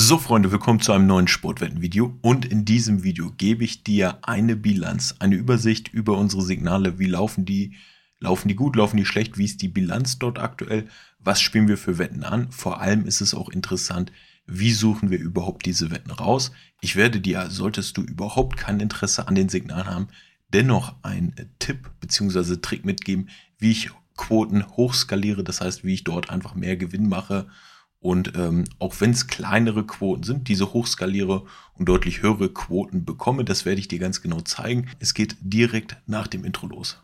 So Freunde, willkommen zu einem neuen Sportwettenvideo. Und in diesem Video gebe ich dir eine Bilanz, eine Übersicht über unsere Signale, wie laufen die, laufen die gut, laufen die schlecht, wie ist die Bilanz dort aktuell, was spielen wir für Wetten an, vor allem ist es auch interessant, wie suchen wir überhaupt diese Wetten raus. Ich werde dir, solltest du überhaupt kein Interesse an den Signalen haben, dennoch einen Tipp bzw. Trick mitgeben, wie ich Quoten hochskaliere, das heißt, wie ich dort einfach mehr Gewinn mache und ähm, auch wenn es kleinere Quoten sind, diese hochskaliere und deutlich höhere Quoten bekomme, das werde ich dir ganz genau zeigen. Es geht direkt nach dem Intro los.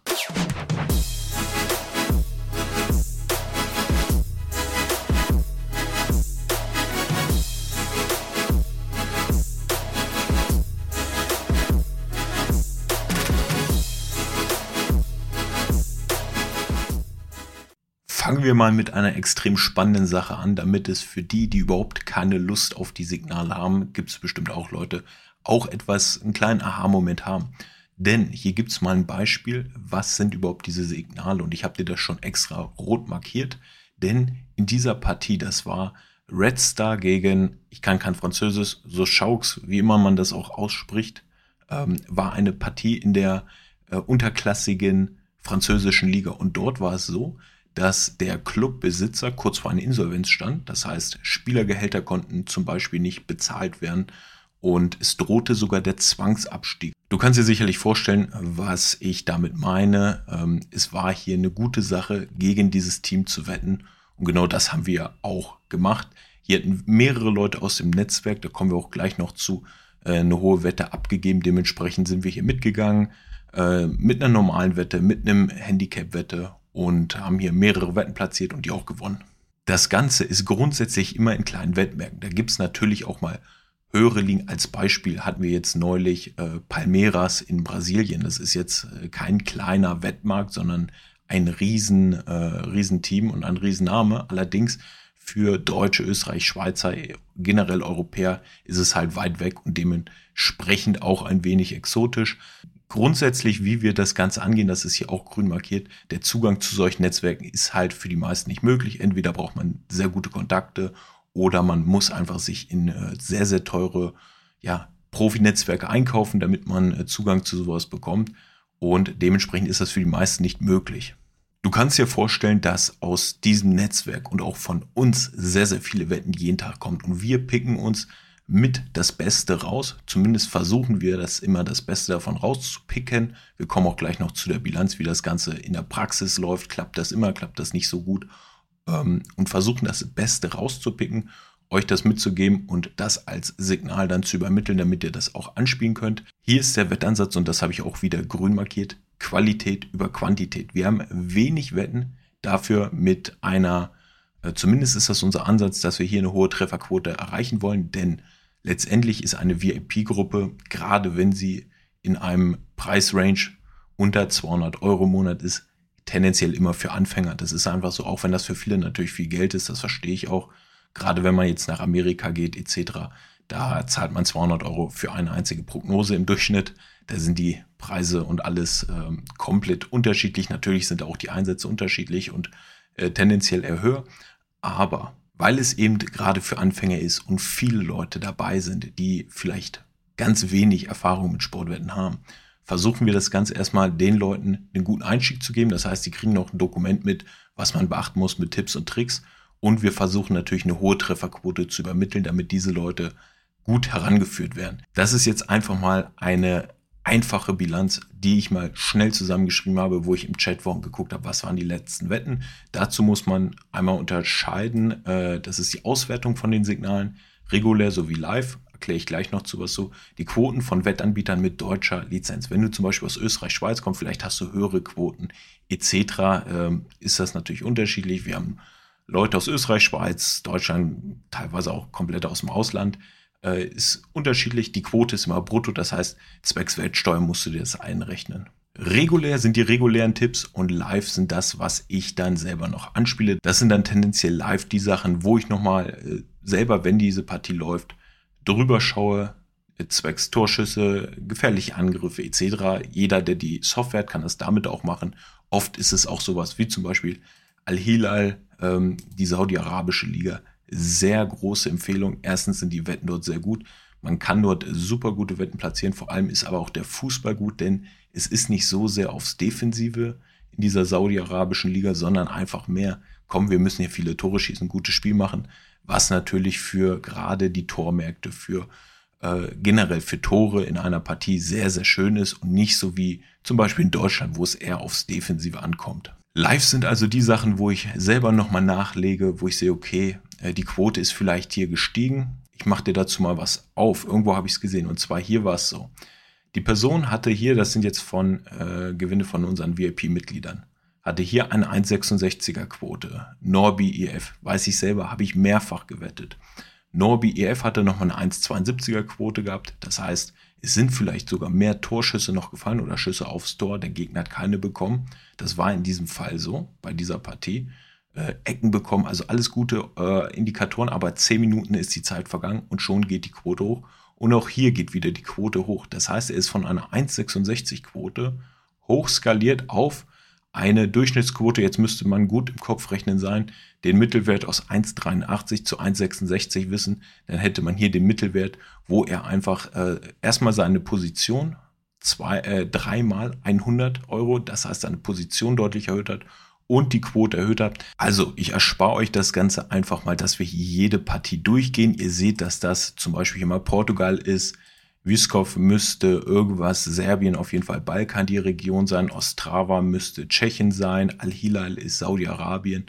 Fangen wir mal mit einer extrem spannenden Sache an, damit es für die, die überhaupt keine Lust auf die Signale haben, gibt es bestimmt auch Leute, auch etwas, einen kleinen Aha-Moment haben. Denn hier gibt es mal ein Beispiel, was sind überhaupt diese Signale und ich habe dir das schon extra rot markiert, denn in dieser Partie, das war Red Star gegen, ich kann kein Französisch, so Schaux, wie immer man das auch ausspricht, ähm, war eine Partie in der äh, unterklassigen französischen Liga und dort war es so, dass der Clubbesitzer kurz vor einer Insolvenz stand. Das heißt, Spielergehälter konnten zum Beispiel nicht bezahlt werden und es drohte sogar der Zwangsabstieg. Du kannst dir sicherlich vorstellen, was ich damit meine. Ähm, es war hier eine gute Sache, gegen dieses Team zu wetten. Und genau das haben wir auch gemacht. Hier hatten mehrere Leute aus dem Netzwerk, da kommen wir auch gleich noch zu, äh, eine hohe Wette abgegeben. Dementsprechend sind wir hier mitgegangen äh, mit einer normalen Wette, mit einem Handicap-Wette und haben hier mehrere Wetten platziert und die auch gewonnen. Das Ganze ist grundsätzlich immer in kleinen Wettmärkten. Da gibt es natürlich auch mal höhere Ligen. Als Beispiel hatten wir jetzt neulich äh, Palmeiras in Brasilien. Das ist jetzt äh, kein kleiner Wettmarkt, sondern ein riesen, äh, Riesenteam und ein Riesenname. Allerdings für Deutsche, Österreich, Schweizer, generell Europäer ist es halt weit weg und dementsprechend auch ein wenig exotisch grundsätzlich, wie wir das Ganze angehen, das ist hier auch grün markiert, der Zugang zu solchen Netzwerken ist halt für die meisten nicht möglich. Entweder braucht man sehr gute Kontakte oder man muss einfach sich in äh, sehr, sehr teure ja, Profi-Netzwerke einkaufen, damit man äh, Zugang zu sowas bekommt. Und dementsprechend ist das für die meisten nicht möglich. Du kannst dir vorstellen, dass aus diesem Netzwerk und auch von uns sehr, sehr viele Wetten jeden Tag kommt. Und wir picken uns mit das Beste raus. Zumindest versuchen wir das immer das Beste davon rauszupicken. Wir kommen auch gleich noch zu der Bilanz, wie das Ganze in der Praxis läuft. Klappt das immer, klappt das nicht so gut. Ähm, und versuchen das Beste rauszupicken, euch das mitzugeben und das als Signal dann zu übermitteln, damit ihr das auch anspielen könnt. Hier ist der Wettansatz und das habe ich auch wieder grün markiert. Qualität über Quantität. Wir haben wenig Wetten, dafür mit einer, äh, zumindest ist das unser Ansatz, dass wir hier eine hohe Trefferquote erreichen wollen, denn letztendlich ist eine VIP-Gruppe, gerade wenn sie in einem Preisrange unter 200 Euro im Monat ist, tendenziell immer für Anfänger. Das ist einfach so, auch wenn das für viele natürlich viel Geld ist, das verstehe ich auch. Gerade wenn man jetzt nach Amerika geht etc., da zahlt man 200 Euro für eine einzige Prognose im Durchschnitt. Da sind die Preise und alles ähm, komplett unterschiedlich. Natürlich sind auch die Einsätze unterschiedlich und äh, tendenziell eher höher. Aber weil es eben gerade für Anfänger ist und viele Leute dabei sind, die vielleicht ganz wenig Erfahrung mit Sportwetten haben, versuchen wir das Ganze erstmal den Leuten einen guten Einstieg zu geben. Das heißt, die kriegen noch ein Dokument mit, was man beachten muss mit Tipps und Tricks. Und wir versuchen natürlich eine hohe Trefferquote zu übermitteln, damit diese Leute gut herangeführt werden. Das ist jetzt einfach mal eine einfache Bilanz, die ich mal schnell zusammengeschrieben habe, wo ich im Chat war und geguckt habe, was waren die letzten Wetten. Dazu muss man einmal unterscheiden, äh, das ist die Auswertung von den Signalen, regulär sowie live, erkläre ich gleich noch zu was so, die Quoten von Wettanbietern mit deutscher Lizenz. Wenn du zum Beispiel aus Österreich, Schweiz kommst, vielleicht hast du höhere Quoten etc., ähm, ist das natürlich unterschiedlich. Wir haben Leute aus Österreich, Schweiz, Deutschland, teilweise auch komplett aus dem Ausland äh, ist unterschiedlich. Die Quote ist immer brutto, das heißt, zwecks Weltsteuer musst du dir das einrechnen. Regulär sind die regulären Tipps und live sind das, was ich dann selber noch anspiele. Das sind dann tendenziell live die Sachen, wo ich nochmal äh, selber, wenn diese Partie läuft, drüber schaue, äh, zwecks Torschüsse, gefährliche Angriffe etc. Jeder, der die Software hat, kann das damit auch machen. Oft ist es auch sowas wie zum Beispiel Al-Hilal, ähm, die saudi-arabische Liga, sehr große Empfehlung. Erstens sind die Wetten dort sehr gut. Man kann dort super gute Wetten platzieren. Vor allem ist aber auch der Fußball gut, denn es ist nicht so sehr aufs Defensive in dieser saudi-arabischen Liga, sondern einfach mehr, komm, wir müssen hier viele Tore schießen, gutes Spiel machen, was natürlich für gerade die Tormärkte, für äh, generell für Tore in einer Partie sehr, sehr schön ist und nicht so wie zum Beispiel in Deutschland, wo es eher aufs Defensive ankommt. Live sind also die Sachen, wo ich selber nochmal nachlege, wo ich sehe, okay, äh, die Quote ist vielleicht hier gestiegen. Ich mache dir dazu mal was auf. Irgendwo habe ich es gesehen. Und zwar hier war es so. Die Person hatte hier, das sind jetzt von äh, Gewinne von unseren VIP-Mitgliedern, hatte hier eine 1,66er Quote. Norbi EF, weiß ich selber, habe ich mehrfach gewettet. Norbi EF hatte nochmal eine 1,72er Quote gehabt. Das heißt, es sind vielleicht sogar mehr Torschüsse noch gefallen oder Schüsse aufs Tor. Der Gegner hat keine bekommen. Das war in diesem Fall so, bei dieser Partie. Äh, Ecken bekommen, also alles gute äh, Indikatoren, aber 10 Minuten ist die Zeit vergangen und schon geht die Quote hoch. Und auch hier geht wieder die Quote hoch. Das heißt, er ist von einer 1,66 Quote hochskaliert auf eine Durchschnittsquote, jetzt müsste man gut im Kopf rechnen sein, den Mittelwert aus 1,83 zu 1,66 wissen, dann hätte man hier den Mittelwert, wo er einfach äh, erstmal seine Position zwei, äh, dreimal 100 Euro, das heißt seine Position deutlich erhöht hat und die Quote erhöht hat. Also ich erspare euch das Ganze einfach mal, dass wir hier jede Partie durchgehen. Ihr seht, dass das zum Beispiel hier mal Portugal ist, Vyskov müsste irgendwas, Serbien auf jeden Fall Balkan die Region sein, Ostrava müsste Tschechien sein, Al-Hilal ist Saudi-Arabien.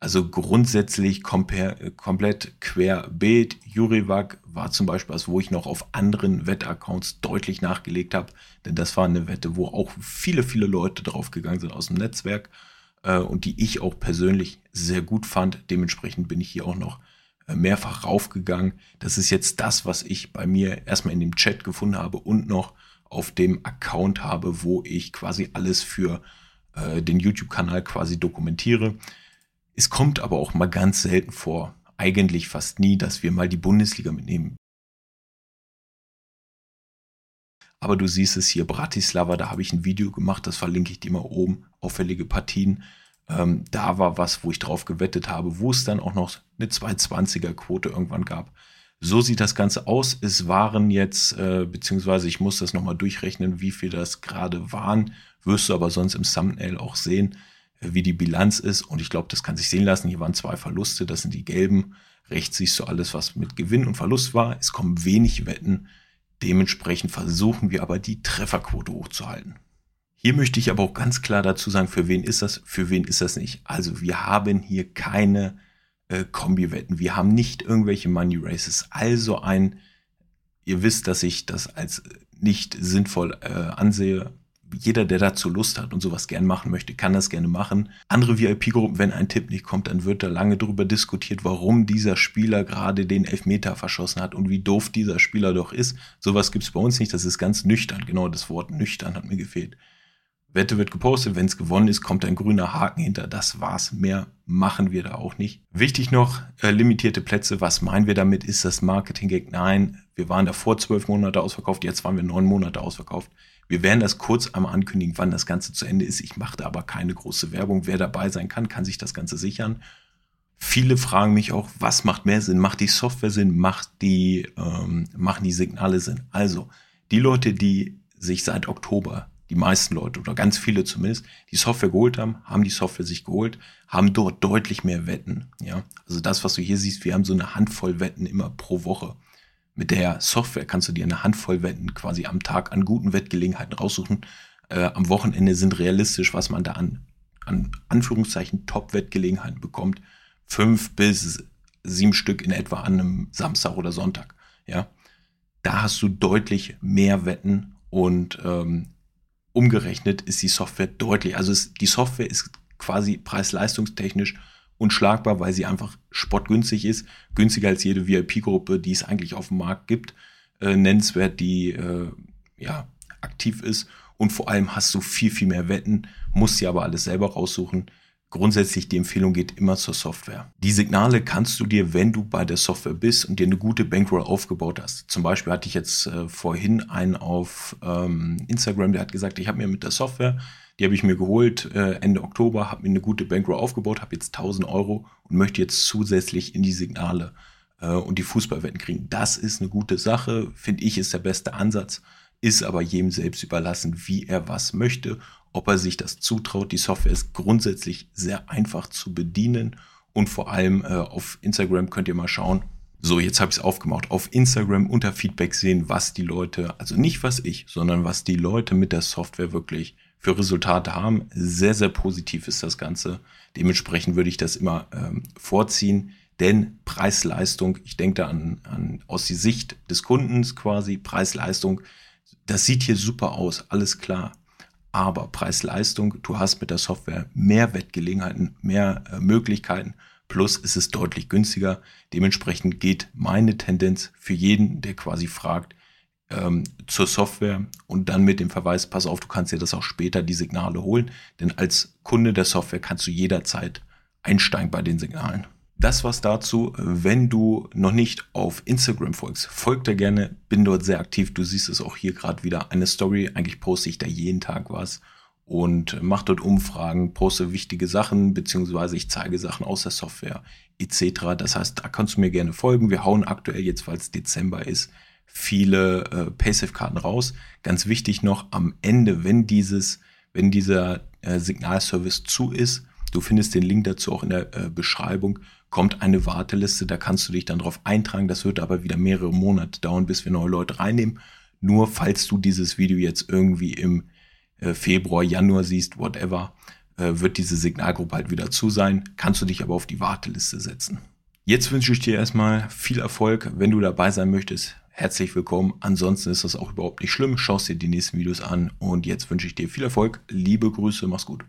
Also grundsätzlich komplett querbeet. Jurivac war zum Beispiel was, wo ich noch auf anderen Wettaccounts deutlich nachgelegt habe, denn das war eine Wette, wo auch viele, viele Leute draufgegangen sind aus dem Netzwerk äh, und die ich auch persönlich sehr gut fand. Dementsprechend bin ich hier auch noch mehrfach raufgegangen. Das ist jetzt das, was ich bei mir erstmal in dem Chat gefunden habe und noch auf dem Account habe, wo ich quasi alles für äh, den YouTube-Kanal quasi dokumentiere. Es kommt aber auch mal ganz selten vor, eigentlich fast nie, dass wir mal die Bundesliga mitnehmen. Aber du siehst es hier, Bratislava, da habe ich ein Video gemacht, das verlinke ich dir mal oben, auffällige Partien. Ähm, da war was, wo ich drauf gewettet habe, wo es dann auch noch eine 220er Quote irgendwann gab. So sieht das Ganze aus. Es waren jetzt, äh, beziehungsweise ich muss das nochmal durchrechnen, wie viel das gerade waren. Wirst du aber sonst im Thumbnail auch sehen, äh, wie die Bilanz ist. Und ich glaube, das kann sich sehen lassen. Hier waren zwei Verluste, das sind die gelben. Rechts siehst du alles, was mit Gewinn und Verlust war. Es kommen wenig Wetten. Dementsprechend versuchen wir aber die Trefferquote hochzuhalten. Hier möchte ich aber auch ganz klar dazu sagen, für wen ist das, für wen ist das nicht. Also wir haben hier keine äh, Kombi-Wetten, wir haben nicht irgendwelche Money Races. Also ein, ihr wisst, dass ich das als nicht sinnvoll äh, ansehe. Jeder, der dazu Lust hat und sowas gern machen möchte, kann das gerne machen. Andere VIP-Gruppen, wenn ein Tipp nicht kommt, dann wird da lange darüber diskutiert, warum dieser Spieler gerade den Elfmeter verschossen hat und wie doof dieser Spieler doch ist. Sowas gibt's bei uns nicht. Das ist ganz nüchtern. Genau das Wort nüchtern hat mir gefehlt. Wette wird gepostet, wenn es gewonnen ist, kommt ein grüner Haken hinter. Das war's. Mehr machen wir da auch nicht. Wichtig noch, äh, limitierte Plätze. Was meinen wir damit? Ist das Marketing-Gag? Nein, wir waren davor zwölf Monate ausverkauft, jetzt waren wir neun Monate ausverkauft. Wir werden das kurz einmal ankündigen, wann das Ganze zu Ende ist. Ich mache da aber keine große Werbung. Wer dabei sein kann, kann sich das Ganze sichern. Viele fragen mich auch, was macht mehr Sinn? Macht die Software Sinn? Macht die, ähm, machen die Signale Sinn? Also, die Leute, die sich seit Oktober die meisten Leute oder ganz viele zumindest, die Software geholt haben, haben die Software sich geholt, haben dort deutlich mehr Wetten. Ja, also das, was du hier siehst, wir haben so eine Handvoll Wetten immer pro Woche. Mit der Software kannst du dir eine Handvoll Wetten quasi am Tag an guten Wettgelegenheiten raussuchen. Äh, am Wochenende sind realistisch, was man da an, an Anführungszeichen Top-Wettgelegenheiten bekommt. Fünf bis sieben Stück in etwa an einem Samstag oder Sonntag. Ja, da hast du deutlich mehr Wetten und ähm, umgerechnet ist die Software deutlich. Also es, die Software ist quasi preis-leistungstechnisch unschlagbar, weil sie einfach spottgünstig ist. Günstiger als jede VIP-Gruppe, die es eigentlich auf dem Markt gibt. Äh, nennenswert, die äh, ja, aktiv ist. Und vor allem hast du viel, viel mehr Wetten, musst dir aber alles selber raussuchen. Grundsätzlich die Empfehlung geht immer zur Software. Die Signale kannst du dir, wenn du bei der Software bist und dir eine gute Bankroll aufgebaut hast. Zum Beispiel hatte ich jetzt äh, vorhin einen auf ähm, Instagram, der hat gesagt, ich habe mir mit der Software Die habe ich mir geholt äh, Ende Oktober, habe mir eine gute Bankroll aufgebaut, habe jetzt 1000 Euro und möchte jetzt zusätzlich in die Signale äh, und die Fußballwetten kriegen. Das ist eine gute Sache, finde ich, ist der beste Ansatz, ist aber jedem selbst überlassen, wie er was möchte, ob er sich das zutraut. Die Software ist grundsätzlich sehr einfach zu bedienen und vor allem äh, auf Instagram könnt ihr mal schauen. So, jetzt habe ich es aufgemacht. Auf Instagram unter Feedback sehen, was die Leute, also nicht was ich, sondern was die Leute mit der Software wirklich für Resultate haben. Sehr, sehr positiv ist das Ganze. Dementsprechend würde ich das immer ähm, vorziehen, denn Preis-Leistung, ich denke da an, an aus die Sicht des Kundens quasi, Preis-Leistung, das sieht hier super aus, alles klar. Aber Preis-Leistung, du hast mit der Software mehr Wettgelegenheiten, mehr äh, Möglichkeiten, plus ist es deutlich günstiger. Dementsprechend geht meine Tendenz für jeden, der quasi fragt, ähm, zur Software und dann mit dem Verweis, pass auf, du kannst dir das auch später die Signale holen, denn als Kunde der Software kannst du jederzeit einsteigen bei den Signalen. Das war's dazu. Wenn du noch nicht auf Instagram folgst, folg da gerne, bin dort sehr aktiv. Du siehst es auch hier gerade wieder eine Story. Eigentlich poste ich da jeden Tag was und mach dort Umfragen, poste wichtige Sachen, beziehungsweise ich zeige Sachen aus der Software etc. Das heißt, da kannst du mir gerne folgen. Wir hauen aktuell jetzt, weil es Dezember ist, viele äh, Paysafe-Karten raus. Ganz wichtig noch am Ende, wenn dieses, wenn dieser äh, Signalservice zu ist, du findest den Link dazu auch in der äh, Beschreibung, kommt eine Warteliste, da kannst du dich dann drauf eintragen. Das wird aber wieder mehrere Monate dauern, bis wir neue Leute reinnehmen. Nur falls du dieses Video jetzt irgendwie im äh, Februar, Januar siehst, whatever, äh, wird diese Signalgruppe halt wieder zu sein. Kannst du dich aber auf die Warteliste setzen. Jetzt wünsche ich dir erstmal viel Erfolg. Wenn du dabei sein möchtest, herzlich willkommen. Ansonsten ist das auch überhaupt nicht schlimm. Schaust dir die nächsten Videos an und jetzt wünsche ich dir viel Erfolg. Liebe Grüße, mach's gut.